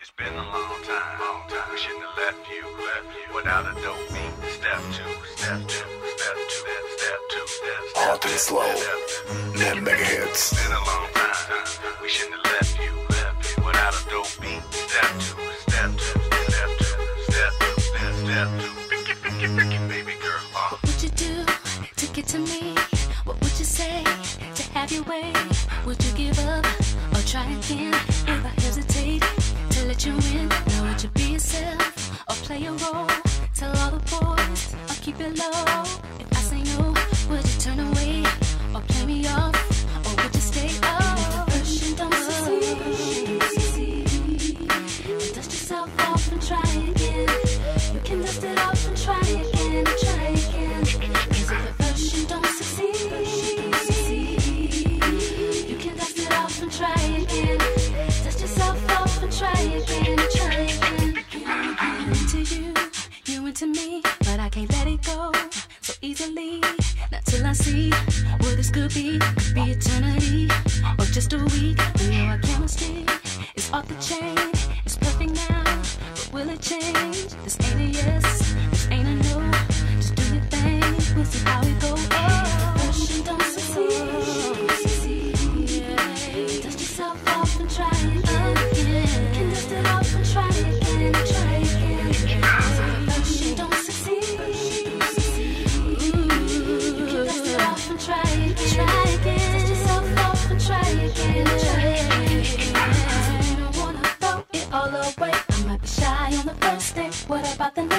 It's been a long time, long time. We shouldn't have left you, left you without a dope beat. Step two, step two, step two, step two, step two. Hard and slow, Mega hits. It's Been a long time. We shouldn't have left you, left you without a dope beat. Step two, step two, step two, step two, step step two. Uh. What would you do to get to me? What would you say to have your way? Would you give up or try again if I hesitate? to let you in. Now would you be yourself or play a role? Tell all the boys or keep it low. If I say no, would you turn away or play me off or would you stay up? Push and dust yourself off and try again. You can dust it off and try again, try again. be, be eternity, or just a week. You know our chemistry is off the chain. What about the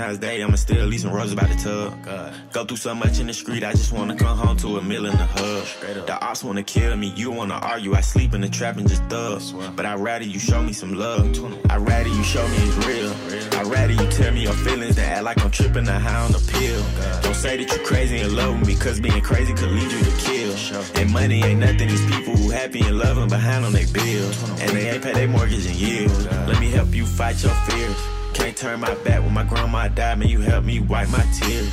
Valentine's Day, I'ma still leave some roses by the tub. Go through so much in the street, I just wanna come home to a meal in the hub. The ops wanna kill me, you wanna argue, I sleep in the trap and just thug. But I'd rather you show me some love. I'd rather you show me it's real. I'd rather you tell me your feelings than act like I'm tripping or high on the pill. Don't say that you crazy and love me, because being crazy could lead you to kill. And money ain't nothing, these people who happy and loving behind on their bills. And they ain't pay their mortgage in years. Let me help you fight your fears. Can't turn my back when my grandma died, man. You helped me wipe my tears.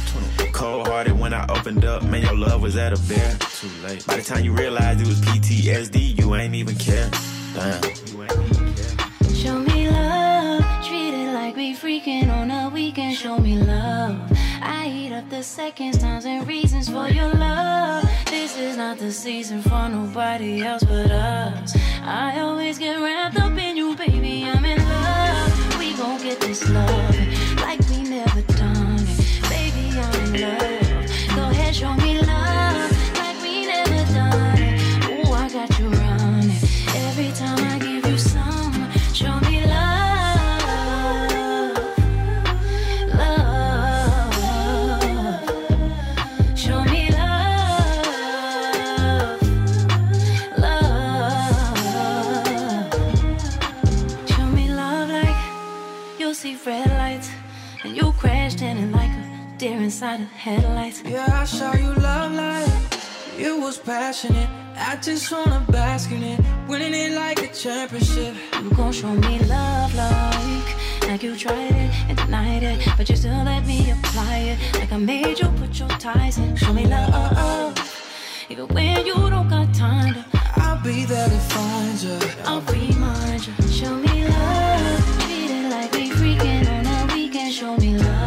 Cold hearted when I opened up, man. Your love was at a bear. Too late. By the time you realized it was PTSD, you ain't even care. Damn. You ain't even care. Show me love, treat it like we freaking on a weekend. Show me love. I eat up the seconds, times, and reasons for your love. This is not the season for nobody else but us. I always get wrapped up passionate. I just wanna bask in it. Winning it like a championship. You gon' show me love like Like you tried it and denied it But you still let me apply it Like I made you put your ties in Show me love Even when you don't got time to I'll be there to find you. I'll remind you Show me love Treat it like we freaking on a weekend Show me love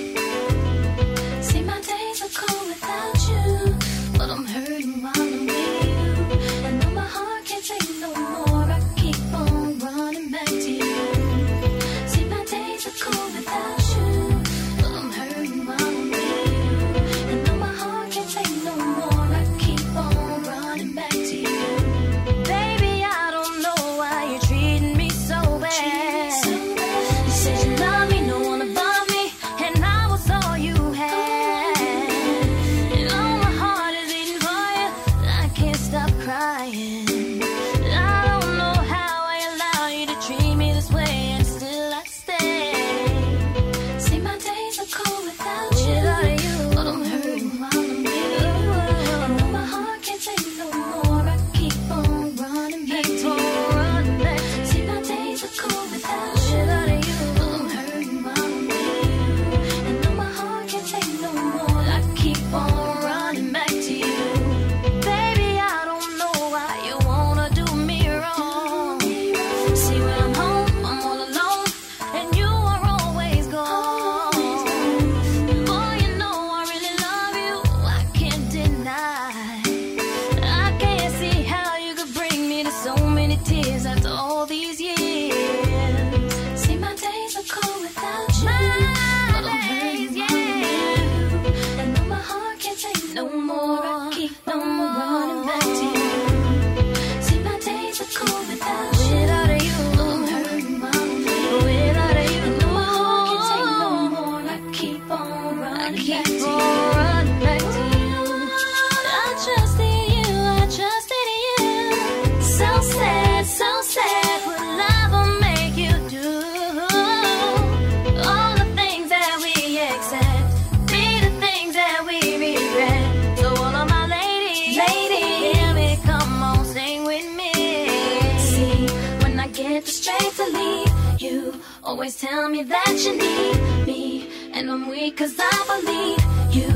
because I believe you,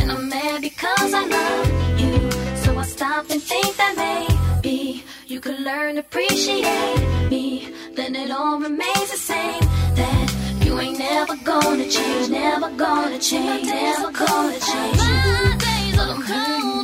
and I'm mad because I love you. So I stop and think that maybe you could learn to appreciate me. Then it all remains the same. That you ain't never gonna change, never gonna change, never gonna change. My days are cold.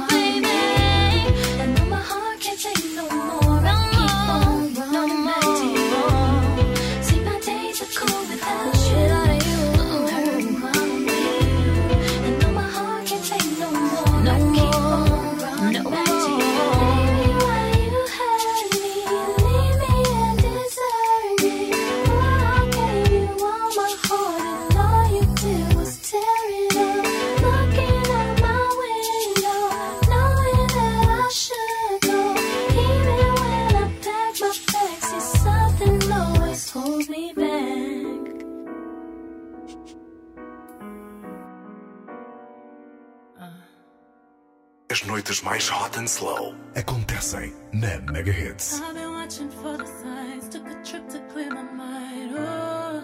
As noites mais hot and slow acontecem na Mega Hits. I've been watching for the signs, took a trip to clear my mind. Oh,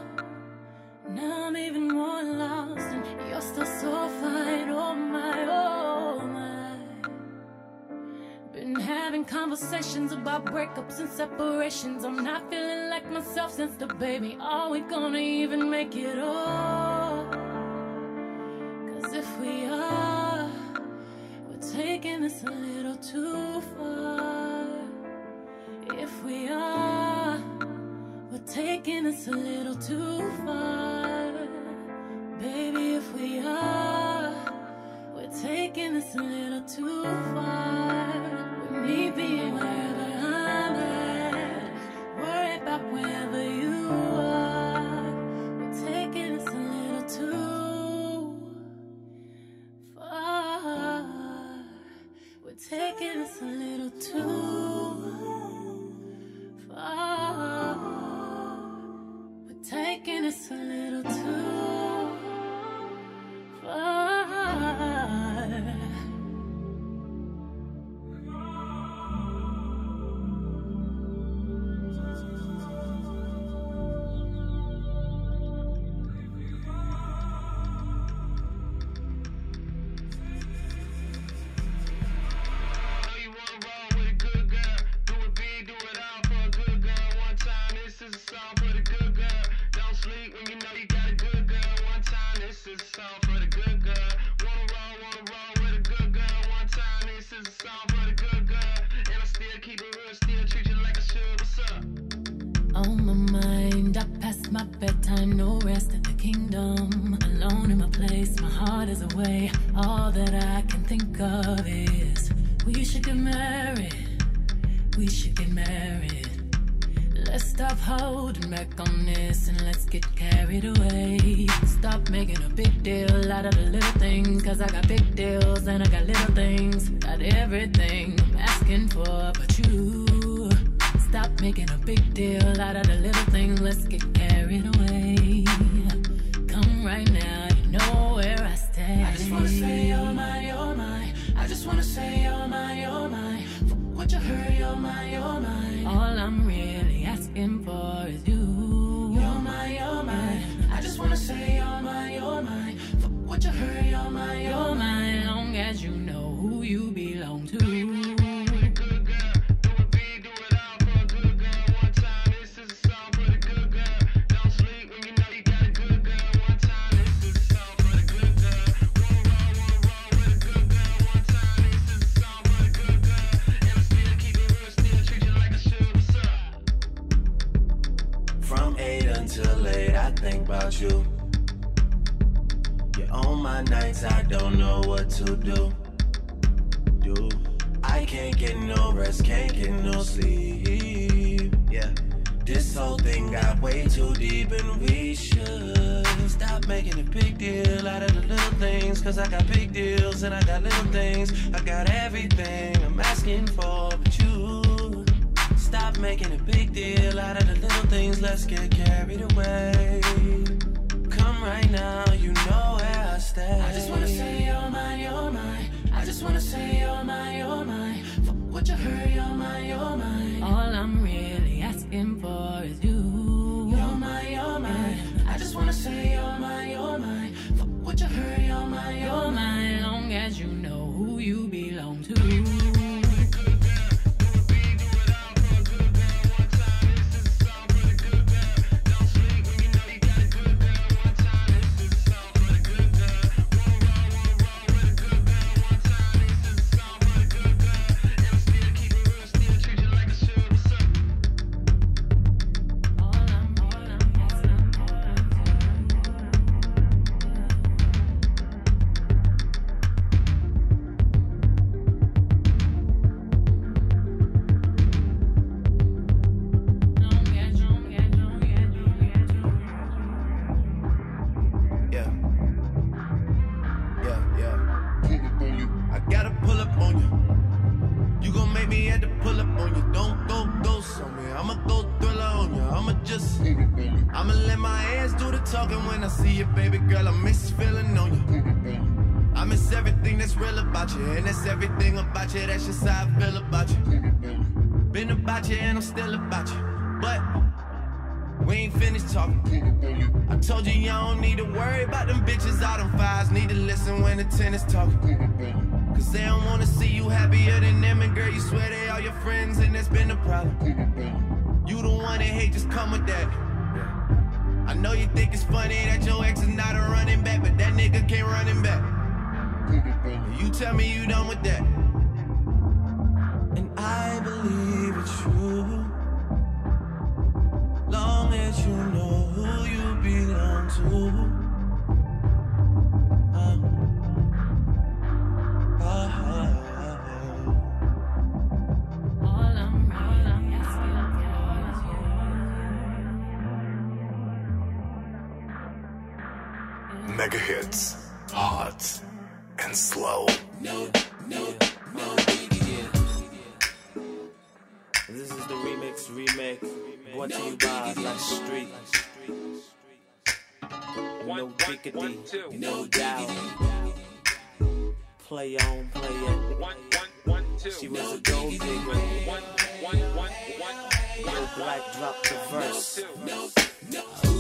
now I'm even more lost, and you're still so fine. Oh my, oh my. Been having conversations about breakups and separations. I'm not feeling like myself since the baby. Are we gonna even make it all? Taking this a little too far. If we are, we're taking this a little too far. Baby, if we are, we're taking this a little too far. With me being wherever I'm at, worry about wherever you big deal out of the little things. Cause I got big deals and I got little things. Got everything I'm asking for but you. Stop making a big deal out of the little things. Let's get carried away. Come right now, you know where I stand. I just wanna say you're my, you're my. I just wanna say you're my, you're my. What you heard, you're my, you're my. All I'm really asking for is you. Cause I got big deals and I got little things. I got everything I'm asking for, but you. Stop making a big deal out of the little things. Let's get carried away. Come right now, you know where I stay. I just wanna say you're mine, you're mine. I just wanna say you're mine, you're mine. Fuck what you heard, you're mine, you're mine. All I'm really asking for is you. You're mine, you're mine. I just wanna say you're mine, you're mine. Fuck what you heard, you're mine, mine. Long as you know who you belong to. No, no, no, no, This is the remix, remake. Brought to you by Blackstreet. No diggity, no doubt. Play on, play it. She was a gold digger. No Black dropped the verse. No, no, no.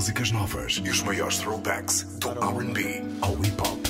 músicas novas e os maiores throwbacks do R&B ao hip hop.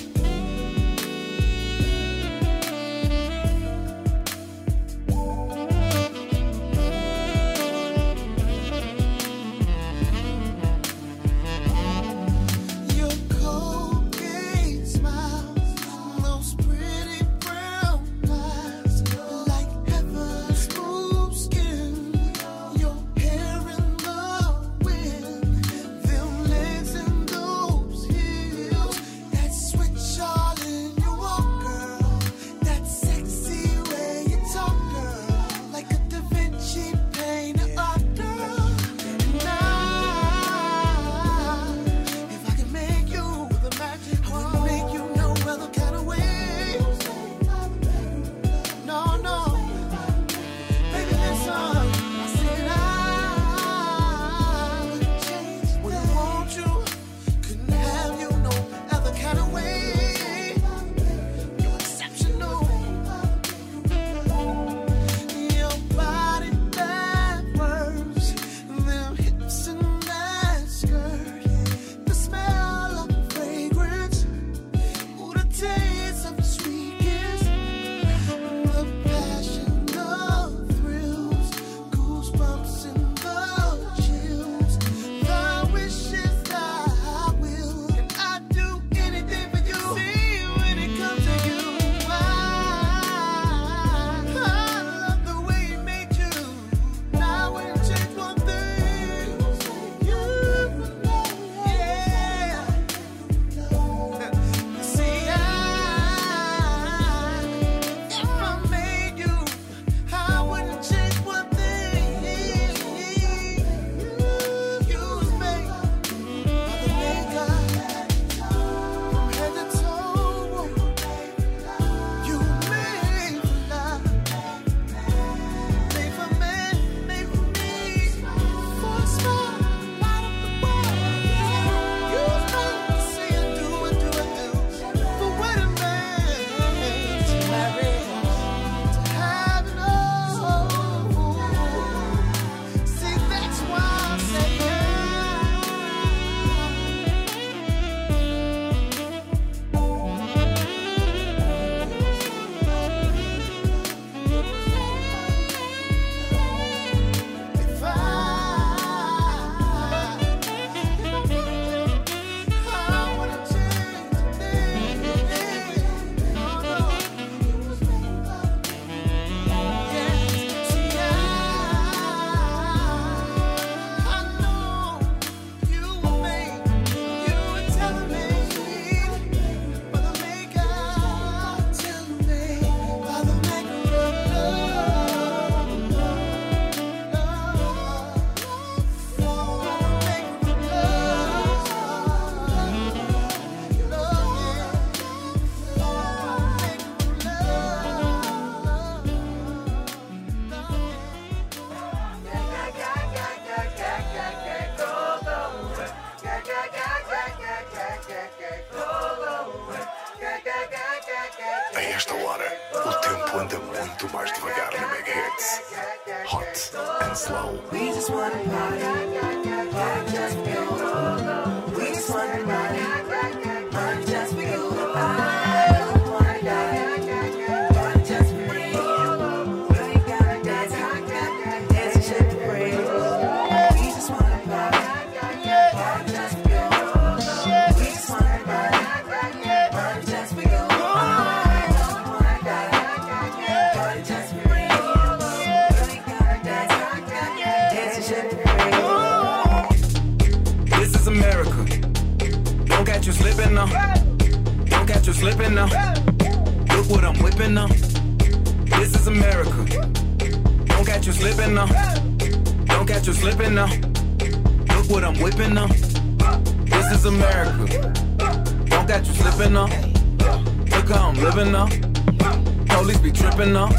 Now.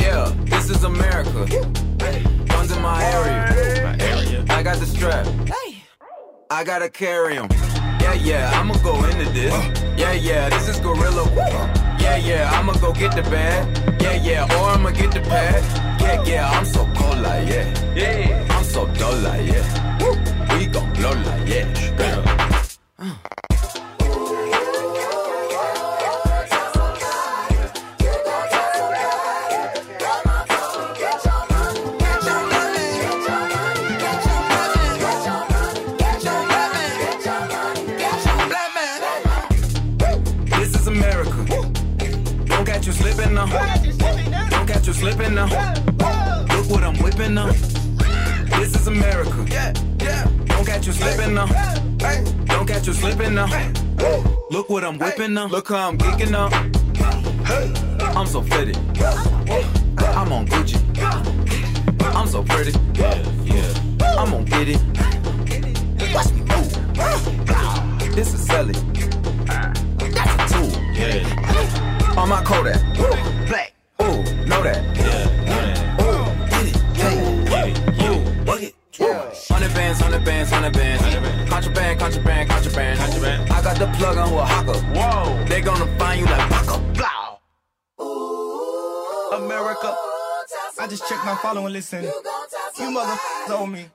Yeah, this is America. Guns in my area. I got the strap. I gotta carry carry 'em. Yeah, yeah, I'ma go into this. Yeah, yeah, this is Gorilla. Yeah, yeah, I'ma go get the bag. Yeah, yeah, or I'ma get the pad. Yeah, yeah, I'm so cold like yeah. Yeah, I'm so dull like yeah. We gon' blow like yeah. I'm geeking now. I'm so fitted. I'm on Gucci. I'm so pretty. I'm gonna get it. Watch me move. This is Sally. That's a tool. On my Kodak. Black. Ooh, know that. yeah. Ooh, get it. Yeah, Work it. Hundred bands, hundred bands, hundred bands. Contraband, contraband, contraband. Contraband. I got the plug on with Hawker. Whoa. They gonna find you like Baka. Blow. America. I just checked my follow and listen. You motherfuckers owe me.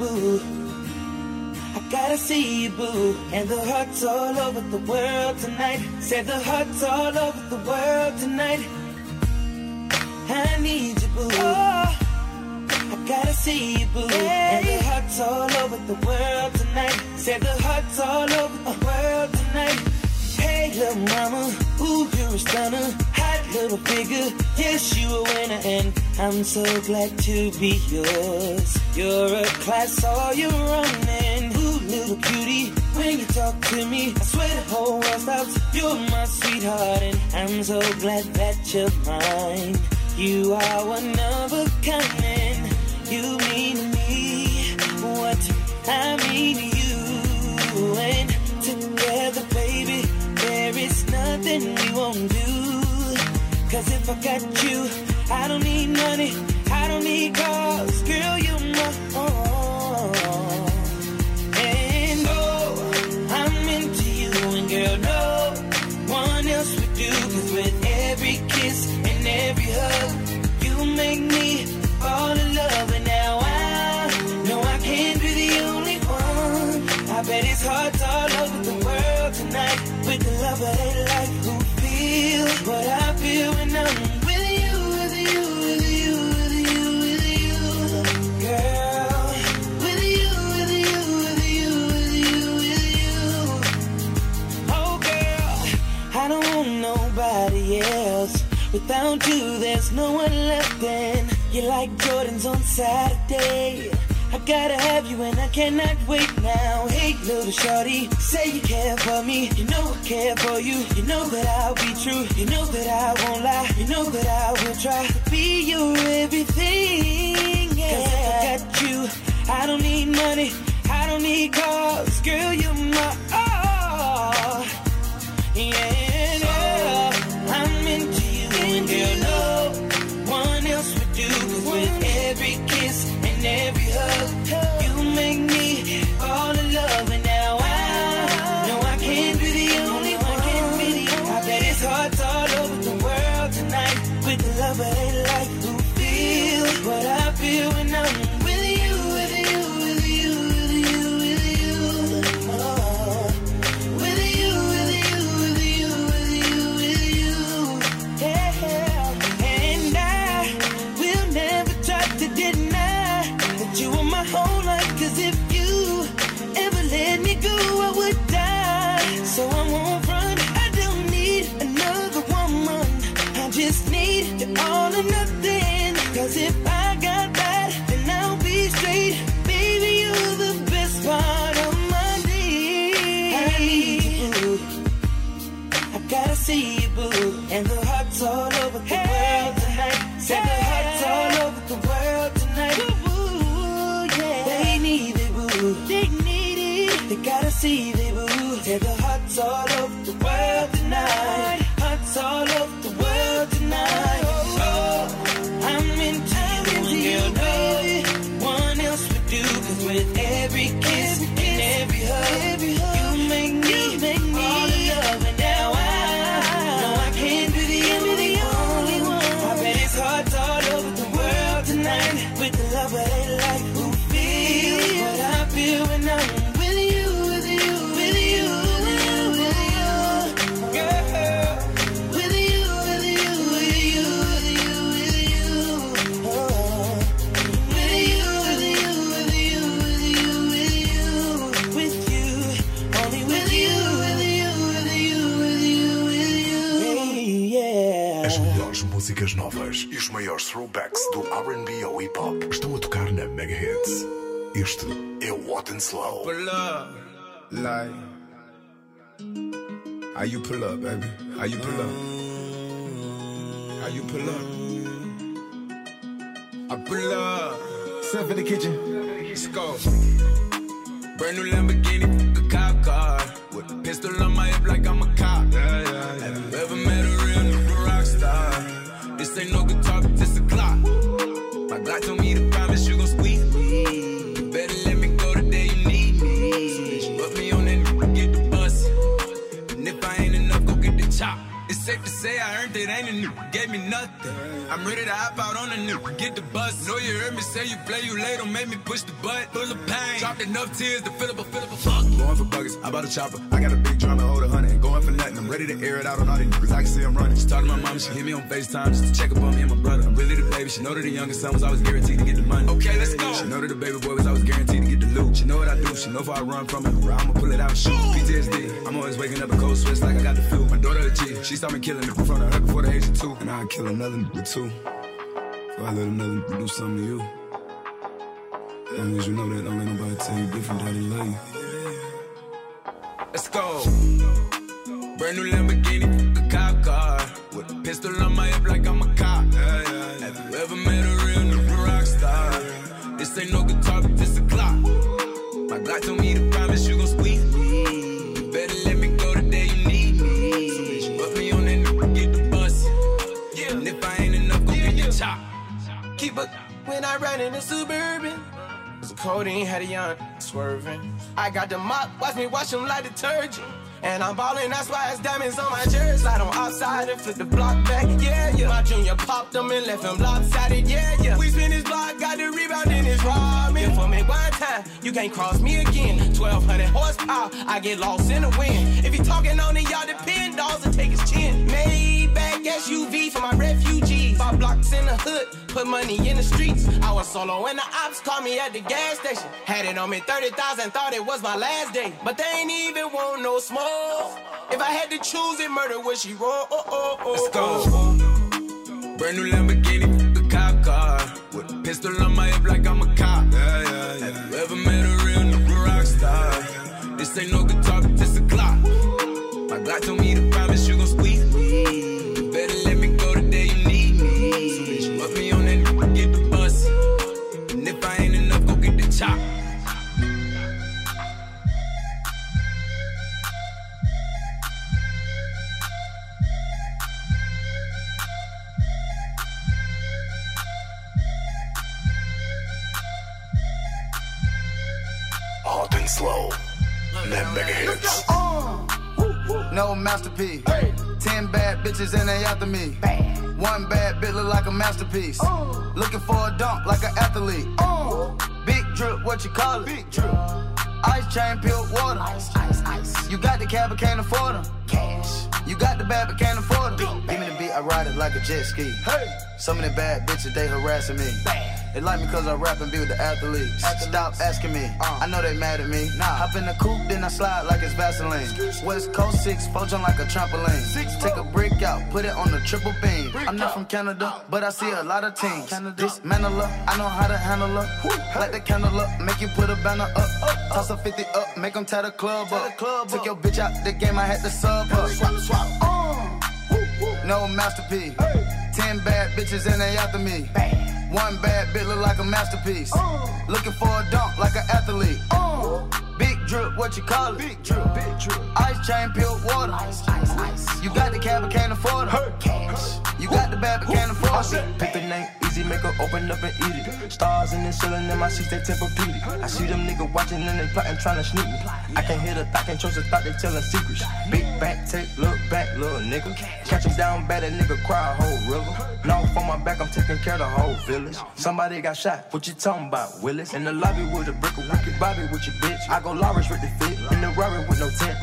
Boo. I gotta see you, boo. And the hearts all over the world tonight. Say the hearts all over the world tonight. I need you, boo. I gotta see you, boo. And the hearts all over the world tonight. Say the hearts all over the world tonight. Hey, little mama, ooh, you're a stunner. Little figure, yes, you a winner, and I'm so glad to be yours. You're a class, all you're running. Ooh, little cutie, when you talk to me, I swear the whole world stops. You're my sweetheart, and I'm so glad that you're mine. You are one of a kind, and you mean to me what I mean to you. And together, baby, there is nothing we won't do. Cause if I got you, I don't need money, I don't need cars, girl, you're my Without you, there's no one left. And you're like Jordans on Saturday. I gotta have you and I cannot wait now. Hey, little shorty, say you care for me. You know I care for you. You know that I'll be true. You know that I won't lie. You know that I will try to be your everything. Yeah. Cause if I got you, I don't need money. I don't need cars. Girl, you're my. You pull up? I pull up. Step in the kitchen. Let's go. Brand new Lamborghini, a cop car. With a pistol on my hip like I'm a cop. Yeah, yeah, yeah. Have you ever met a real nigga rock star? This ain't no guitar, but this a clock. My Glock told me to say I it, ain't a new, gave me nothing. I'm ready to hop out on a new, get the bus. Know you heard me say you play, you late, don't make me push the butt. Full of pain, dropped enough tears to fill up a fill up a fuck. Going for buggers, I bought a chopper. I got a big drum and hold a hundred. Going for nothing. I'm ready to air it out on all these niggas. I can see I'm running. She talked to my mom, she hit me on FaceTime just to check up on me and my brother. I'm really the baby. She know that the youngest son was always guaranteed to get the money. Okay, let's go. She know that the baby boy was always guaranteed to get the loot. She know what I do. She know if I run from it, I'ma pull it out shoot. PTSD. I'm always waking up a cold sweats like I got the flu. My daughter a G. She me killing it in front of her before the age of two. And I'd kill another nigga too. So I let another do something to you. As long as you know that, don't let nobody tell you different that they love you. Let's go. Brand new Lamborghini, a cop car. With a pistol on my hip like I'm a cop. Have you ever met a This ain't no guitar, but this a clock. My Glock told me to promise you gon' squeeze me. You better let me go the day you need me. So put me on that nigga, get the bus. And if I ain't enough, go get the chop. Keep up when I ride in the suburban. So codeine had a young swerving. I got the mop, watch me wash them like detergent. And I'm ballin', that's why it's diamonds on my jersey. Slide on outside and flip the block back, yeah, yeah. My junior popped them and left him lopsided, yeah, yeah. We spin his block, got the rebound in his ramen. For me one time, you can't cross me again. 1200 horsepower, I get lost in the wind. If he talking on it, y'all depend, dolls and take his chin. Maybach SUV for my refugees. Five blocks in the hood, put money in the streets. I was solo when the ops called me at the gas station. Had it on me 30,000, thought it was my last day. But they ain't even want no smoke. If I had to choose it, murder would she roll? Oh, oh, oh, Let's oh. go. Brand new Lamborghini, a cop car. With a pistol on my hip like I'm a cop. Yeah, yeah, yeah. Have you ever met a real nigga rock star? This ain't no guitar, but this a clock. My Glock told me to No masterpiece. Ten bad bitches and they after me. One bad bitch look like a masterpiece. Looking for a dunk like an athlete. Big drip, what you call it? Big drip. Ice chain, peeled water. Ice, ice, ice. You got the cab, but can't afford them. Cash. You got the bad, but can't afford them. Give me the beat, I ride it like a jet ski. Hey. Some of the bad bitches, they harassing me. They like me cause I rap and be with the athletes. Stop asking me, I know they mad at me. Hop in the coupe, then I slide like it's Vaseline. West Coast 6, four jump like a trampoline. Take a brick out, put it on the triple beam. I'm not from Canada, but I see a lot of teams. Dismantle her, I know how to handle her. Light the candle up, make you put a banner up. Toss a 50 up, make them tie the club up. Took your bitch out the game, I had to sub her. Swap, swap. Uh. no masterpiece. Ten bad bitches and they after me. One bad bitch look like a masterpiece. Oh. Looking for a dunk like an athlete. Oh. Big drip, what you call it? Big drip, big drip. Ice chain, pure water. Ice, ice, ice. You got the cab, but can't afford it. Cash. You got the bad, but can't afford it. Pick the name easy, make her open up and eat it. Stars in the ceiling in my seats, they Tempur-Pedic. I see them niggas watching and they plotting, trying to sneak me. I can hear the thought, can't trust the thought, they telling secrets. Big back, take, look back, little nigga. Catch him down bad, that nigga cry a whole river. Now on my back, I'm taking care of the whole village. Somebody got shot, what you talking about, Willis? In the lobby with a brick of wicked Bobby with your bitch. I go Lawrence with the fit, in the Rari with no tent.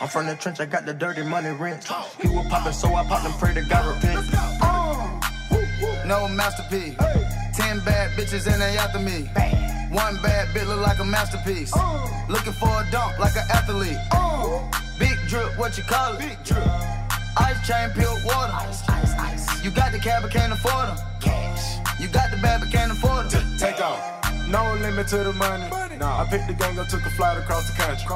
I'm from the trench, I got the dirty money rent. He was popping, so I popped and pray to God repent. no masterpiece. Ten bad bitches and they after me. One bad bitch look like a masterpiece. Looking for a dunk like an athlete. Big drip, what you call it? Big drip. Ice chain, pure water. Ice, ice, ice. You got the cab, but can't afford them. Cash. You got the bad, but can't afford them. Take off. No limit to the money. Nah, I picked the gang up, took a flight across the country.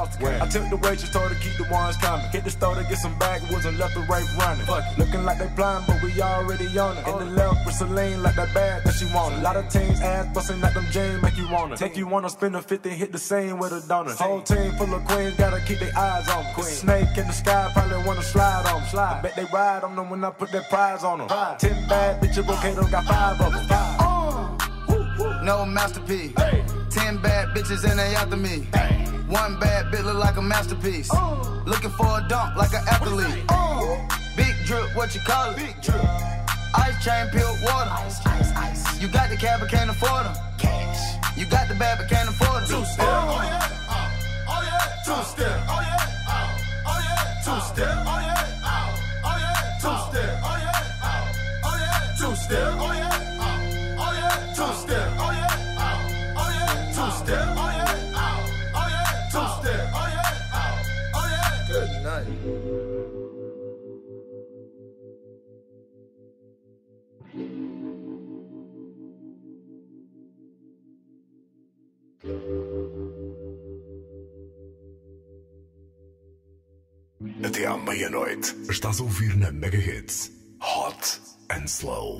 I took the waitress, told her keep the ones coming. Hit the store to get some backwoods and left the right running. Fuck. Looking like they blind, but we already on it. In the left with Celine, like that bag that she wanted. A lot of teams ass busting like them jeans, make you wanna. Take you wanna spend a 50, hit the same with a donut. Whole team full of queens, gotta keep their eyes on them. Snake in the sky, probably wanna slide on them. Slide. I bet they ride on them when I put that prize on them. Ten bad bitches, okay, don't got five of them. No masterpiece. Ten bad bitches and they after me. One bad bitch look like a masterpiece. Oh. Looking for a dunk like an athlete. Oh. Big drip, what you call it? Big drip. Ice chain, pure water. Ice, ice, ice. You got the cab, but can't afford them. Cash. You got the bad, but can't afford them. Two step. Oh yeah. Oh, oh yeah. Two step. Oh yeah. Oh yeah. Two step. Oh yeah. Até à meia-noite, estás a ouvir na Mega Hits Hot and Slow.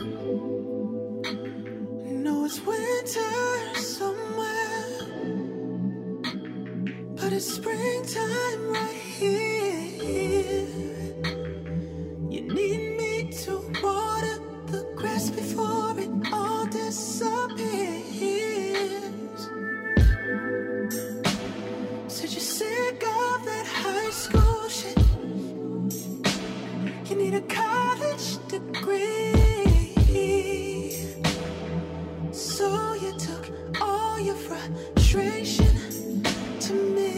know it's winter somewhere, but it's springtime right here. You need me to water the grass before it all disappears. Degree. So you took all your frustration to me.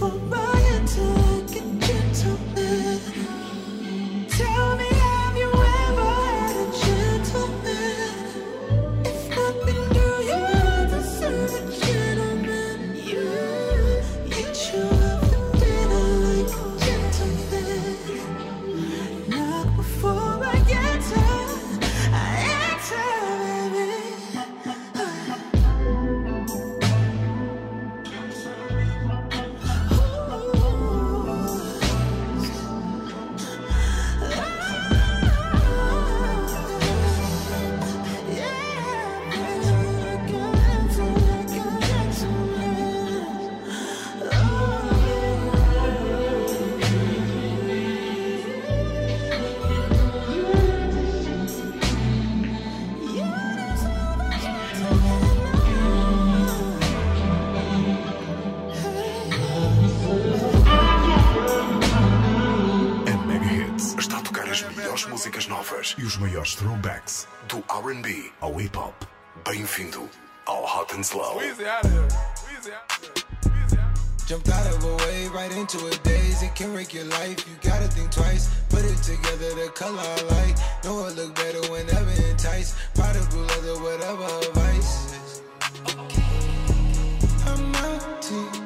for throwbacks. Do RB ao hip hop. Bem-vindo ao Hot and Slow. Jumped out of a wave right into a daze. It can wreck your life. You gotta think twice. Put it together, the color I like. Know it look better whenever enticed. Product blue leather, whatever her vice. I'm out too.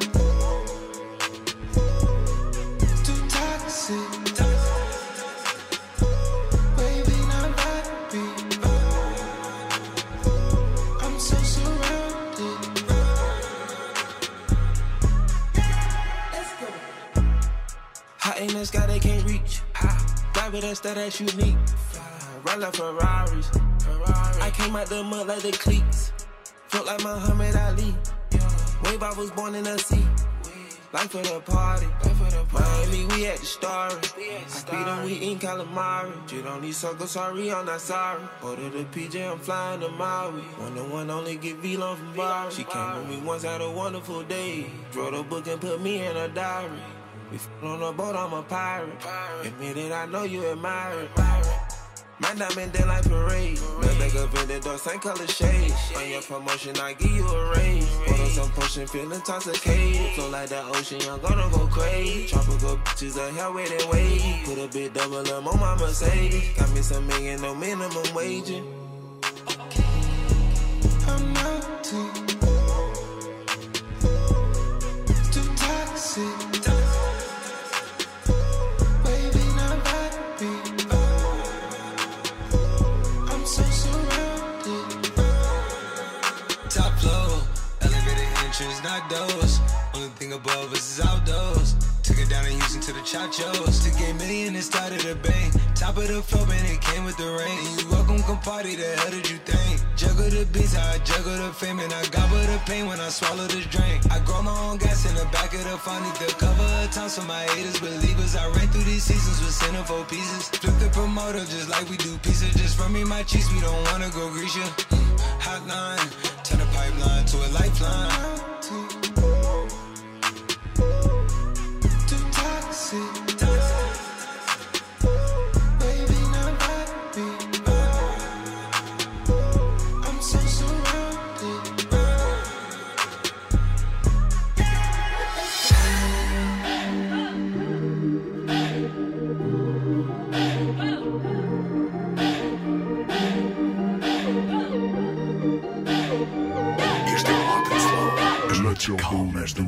With us, that that's unique. Run like Ferraris. I came out the mud like the cleats. Felt like Muhammad Ali. Wave, I was born in the sea. Life for the party. like for the Miami, we at the story. I speed on, we in calamari. Shit on these circles, sorry, I'm not sorry. Order the PJ, I'm flying to Maui. One to one, only get V-Long from Bari. She came with me once, had a wonderful day. Wrote a book and put me in a diary. We f- on a boat, I'm a pirate. Admit it, I know you admire it. My diamond like parade. Look back up in the same color shade. On your promotion, I give you a raise. Photo some potion, feeling intoxicated. Flow like the ocean, I'm gonna go crazy. Tropical bitches, a hell with it wave. Put a bit double up on my Mercedes. Got me some million, no minimum wage. Entrance, not doors. Only thing above us is outdoors. Took it down in Houston to the Chachos. Took a million and started a bang. Top of the floor, man, it came with the rain. And you welcome, come party, the hell did you think? Juggle the beats, I juggle the fame, and I gobble the pain when I swallow this drink. I grow my own gas in the back of the phone, need the cover of town so my haters believers. I ran through these seasons with centerfold pieces. Flip the promoter just like we do pizza. Just from me, my cheese, we don't wanna go grease. Mm, Hotline, turn the pipeline to a lifeline. Hot and Slow. As noites calmas do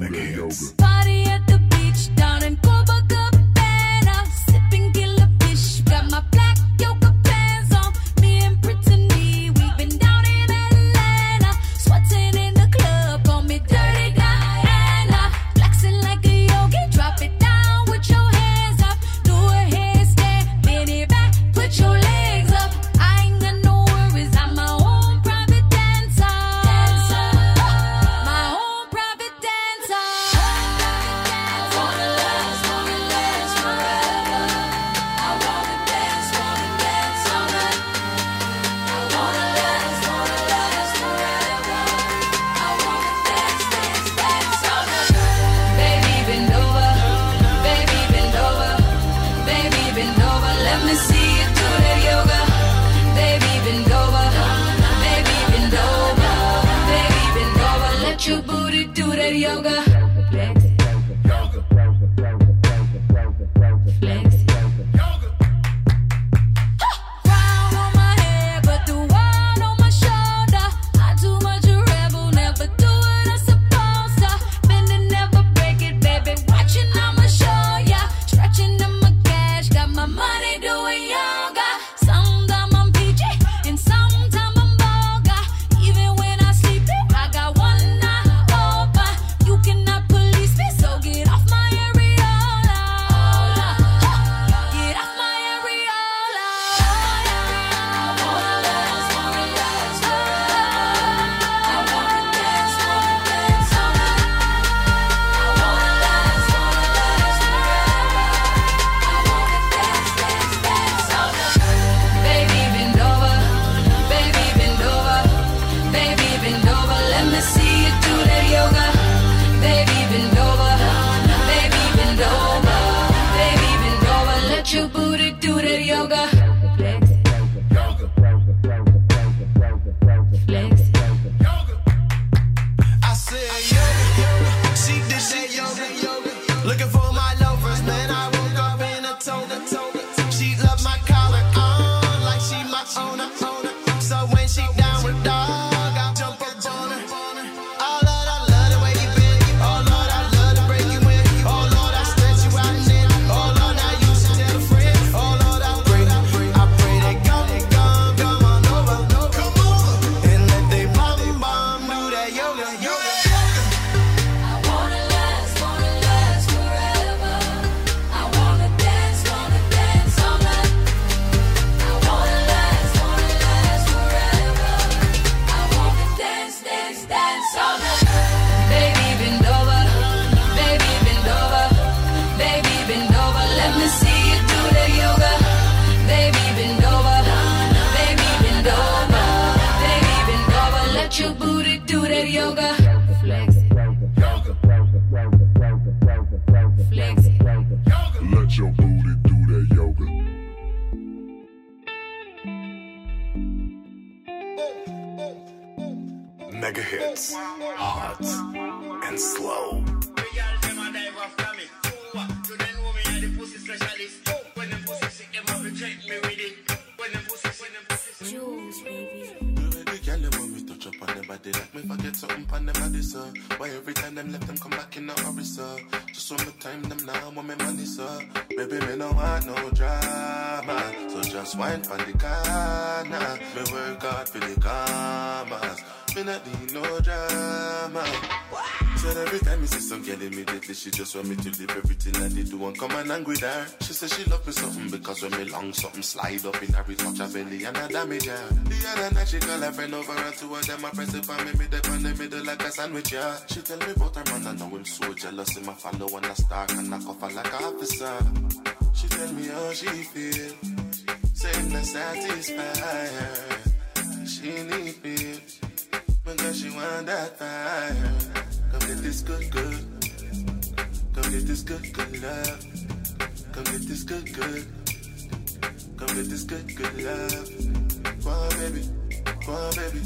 The girl them want me touch up on them body like me forget something on them body, sir. Why every time them left them come back in a hurry, sir? Just want me time them now, want me money, sir. Baby, me no want no drama, so just wine for the corner. Me work hard for the commas, me not need no drama. Said every time me see some girl immediately she just want me to leave everything I did do and come and angry with her. She said she love me something because when me long something slide up in her touch her belly and I damage her. The other night she call her friend over and two of them I press it for me dip on the middle like a sandwich yeah. She tell me about her man and now him so jealous him I follow and I start and I cuff her like a officer. She tell me how she feel, saying that satisfy her. She need me because she want that fire. Come get this good, good. Come get this good, good love. Come get this good, good. Come get this good, good love. On, baby. On, baby.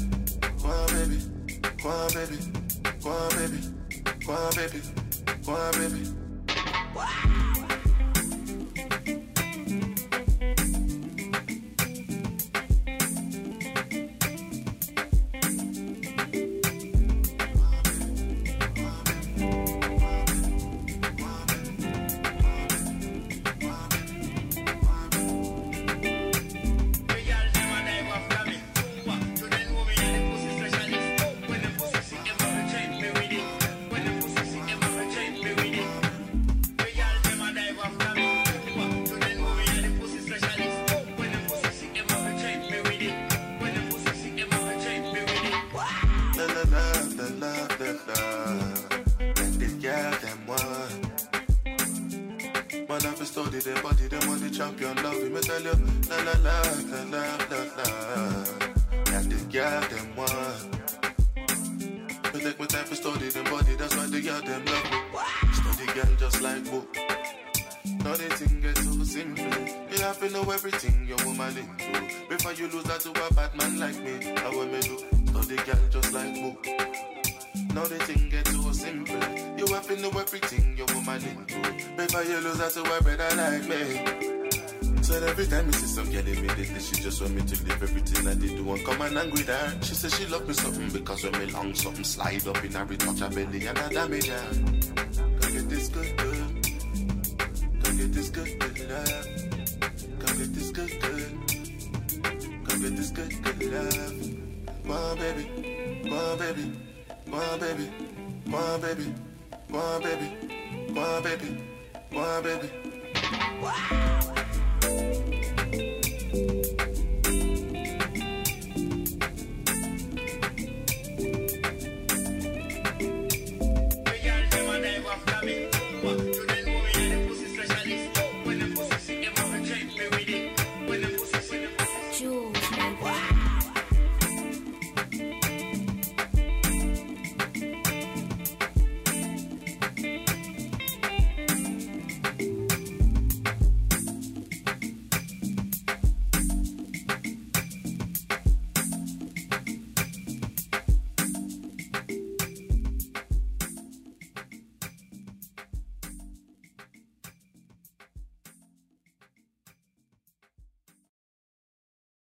On, baby. On, baby. On, baby. On, baby. On, baby. La Their body, want the champion love. We me tell you, la la la la la la la. And the girl them one. Me take my time to study them body, that's why the girl them love me. Study girl just like book. Now the thing gets so simple. You have to know everything your woman into. Before you lose that to a bad man like me, how what me do? Study girl just like book. Now the thing gets so simple. You have to know everything your woman into. You lose that to a brother like me. So every time you see some girl immediately, she just want me to leave everything I did do and come and angry her. She said she love me something because when me long something slide up in it touch her belly and I damage her. Come get this good, good. Come get this good, good love. Come get this good, good. Come get this good, good love. Come baby. Come baby. On, baby. On, baby. On, baby. On, baby. On, baby.